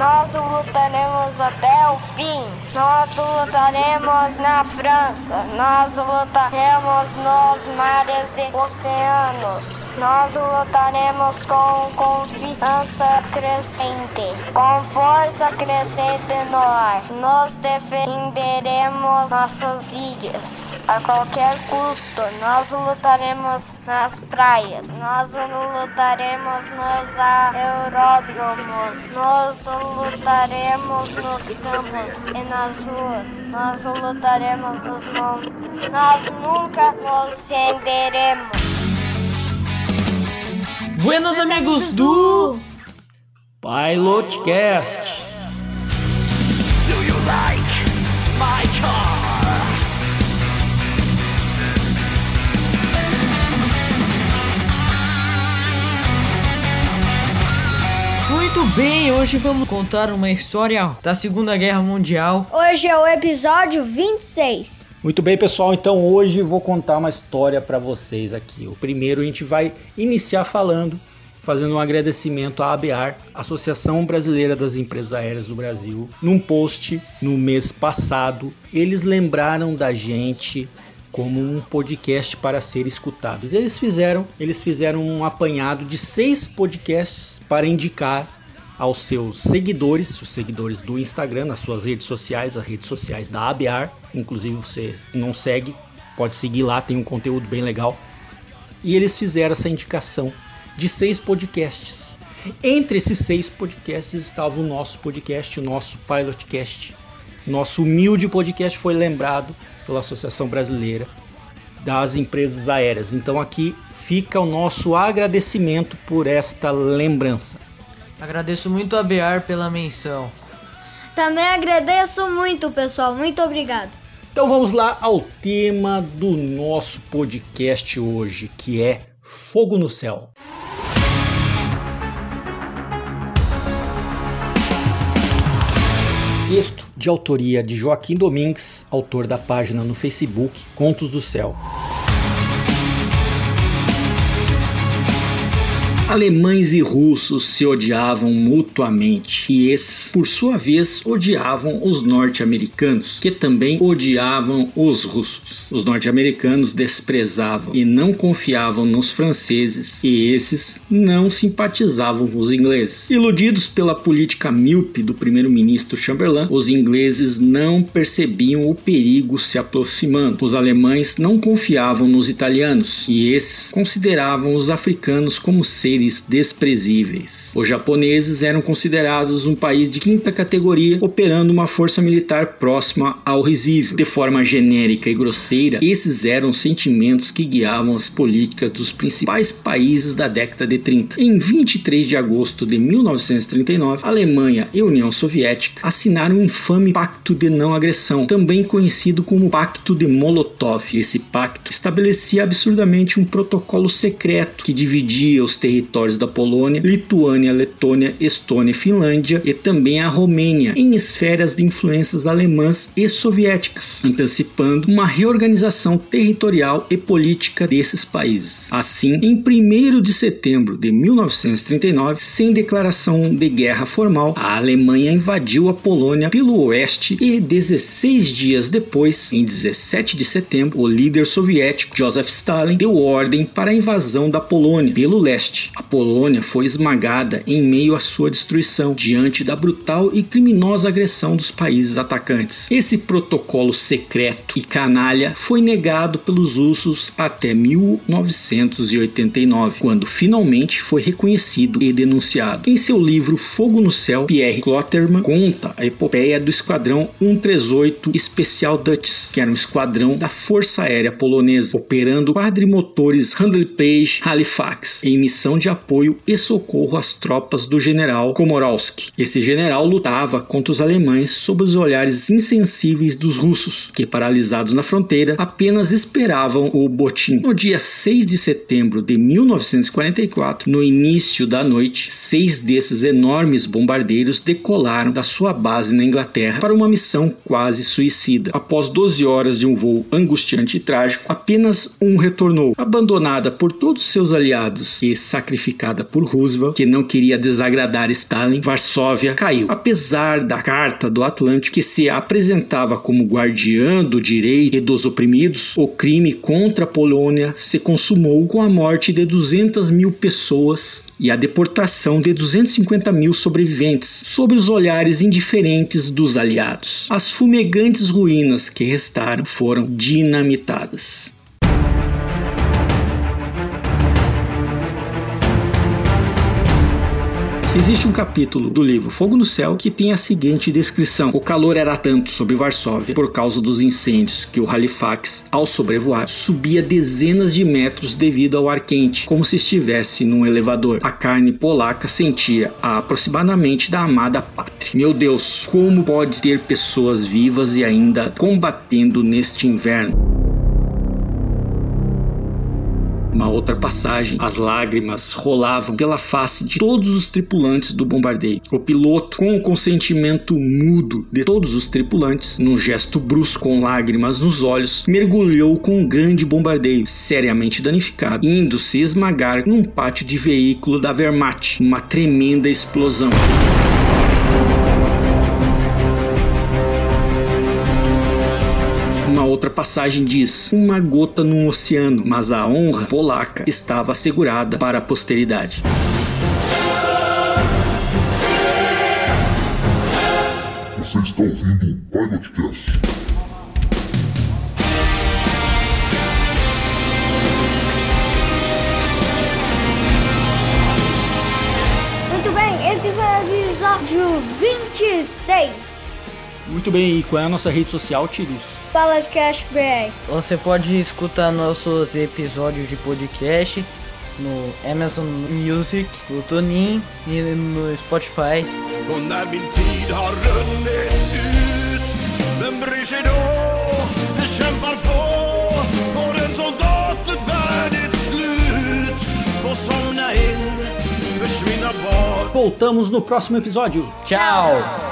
nós lutaremos até o fim. Nós lutaremos na França, nós lutaremos nos mares e oceanos. Nós lutaremos com confiança crescente, com força crescente no ar. Nós defenderemos nossas ilhas a qualquer custo. Nós lutaremos nas praias, nós lutaremos nos aeródromos, nós lutaremos nos campos e nas ruas, nós lutaremos nos montes. Nós nunca nos renderemos. Buenos amigos do Pilotcast. Bem, hoje vamos contar uma história da Segunda Guerra Mundial. Hoje é o episódio 26. Muito bem, pessoal. Então hoje vou contar uma história para vocês aqui. O primeiro a gente vai iniciar falando, fazendo um agradecimento à ABAR, Associação Brasileira das Empresas Aéreas do Brasil. Num post no mês passado, eles lembraram da gente como um podcast para ser escutado. Eles fizeram, eles fizeram um apanhado de seis podcasts para indicar aos seus seguidores, os seguidores do Instagram, nas suas redes sociais, as redes sociais da ABAR. Inclusive, você não segue, pode seguir lá, tem um conteúdo bem legal. E eles fizeram essa indicação de seis podcasts. Entre esses seis podcasts estava o nosso podcast, o nosso Pilotcast. Nosso humilde podcast foi lembrado pela Associação Brasileira das Empresas Aéreas. Então aqui fica o nosso agradecimento por esta lembrança. Agradeço muito a Bear pela menção. Também agradeço muito, pessoal. Muito obrigado. Então vamos lá ao tema do nosso podcast hoje, que é Fogo no Céu. Texto de autoria de Joaquim Domingues, autor da página no Facebook Contos do Céu. Alemães e russos se odiavam mutuamente, e esses, por sua vez, odiavam os norte-americanos, que também odiavam os russos. Os norte-americanos desprezavam e não confiavam nos franceses, e esses não simpatizavam com os ingleses. Iludidos pela política míope do primeiro-ministro Chamberlain, os ingleses não percebiam o perigo se aproximando. Os alemães não confiavam nos italianos, e esses consideravam os africanos como seres desprezíveis. Os japoneses eram considerados um país de quinta categoria, operando uma força militar próxima ao risível. De forma genérica e grosseira, esses eram os sentimentos que guiavam as políticas dos principais países da década de 30. Em 23 de agosto de 1939, Alemanha e União Soviética assinaram o infame Pacto de Não Agressão, também conhecido como Pacto de Molotov. Esse pacto estabelecia absurdamente um protocolo secreto que dividia os territórios da Polônia, Lituânia, Letônia, Estônia e Finlândia e também a Romênia em esferas de influências alemãs e soviéticas, antecipando uma reorganização territorial e política desses países. Assim, em 1 de setembro de 1939, sem declaração de guerra formal, a Alemanha invadiu a Polônia pelo oeste e 16 dias depois, em 17 de setembro, o líder soviético Joseph Stalin deu ordem para a invasão da Polônia pelo leste. A Polônia foi esmagada em meio à sua destruição diante da brutal e criminosa agressão dos países atacantes. Esse protocolo secreto e canalha foi negado pelos russos até 1989, quando finalmente foi reconhecido e denunciado. Em seu livro Fogo no Céu, Pierre Klotterman conta a epopeia do Esquadrão 138 Special Dutch, que era um esquadrão da Força Aérea Polonesa, operando quadrimotores Handley Page Halifax em missão de apoio e socorro às tropas do general Komorowski. Esse general lutava contra os alemães sob os olhares insensíveis dos russos, que paralisados na fronteira apenas esperavam o botim. No dia 6 de setembro de 1944, no início da noite, seis desses enormes bombardeiros decolaram da sua base na Inglaterra para uma missão quase suicida. Após 12 horas de um voo angustiante e trágico, apenas um retornou, abandonada por todos seus aliados e sacrificada sacrificada por Roosevelt, que não queria desagradar Stalin, Varsóvia caiu. Apesar da Carta do Atlântico, que se apresentava como guardiã do direito e dos oprimidos, o crime contra a Polônia se consumou com a morte de 200 mil pessoas e a deportação de 250 mil sobreviventes, sob os olhares indiferentes dos aliados. As fumegantes ruínas que restaram foram dinamitadas. Existe um capítulo do livro Fogo no Céu que tem a seguinte descrição: O calor era tanto sobre Varsóvia por causa dos incêndios que o Halifax, ao sobrevoar, subia dezenas de metros devido ao ar quente, como se estivesse num elevador. A carne polaca sentia a aproximadamente da amada pátria. Meu Deus, como pode ter pessoas vivas e ainda combatendo neste inverno? Uma outra passagem, as lágrimas rolavam pela face de todos os tripulantes do bombardeio. O piloto, com o consentimento mudo de todos os tripulantes, num gesto brusco com lágrimas nos olhos, mergulhou com um grande bombardeio, seriamente danificado, indo se esmagar num pátio de veículo da Wehrmacht, uma tremenda explosão. Outra passagem diz: uma gota no oceano, mas a honra polaca estava assegurada para a posteridade. Você está ouvindo o Pilotcast. Muito bem, esse foi o episódio 26. Muito bem, e qual é a nossa rede social, Tirus? Podcast BR. Você pode escutar nossos episódios de podcast no Amazon Music, no Tonin e no Spotify. Voltamos no próximo episódio. Tchau!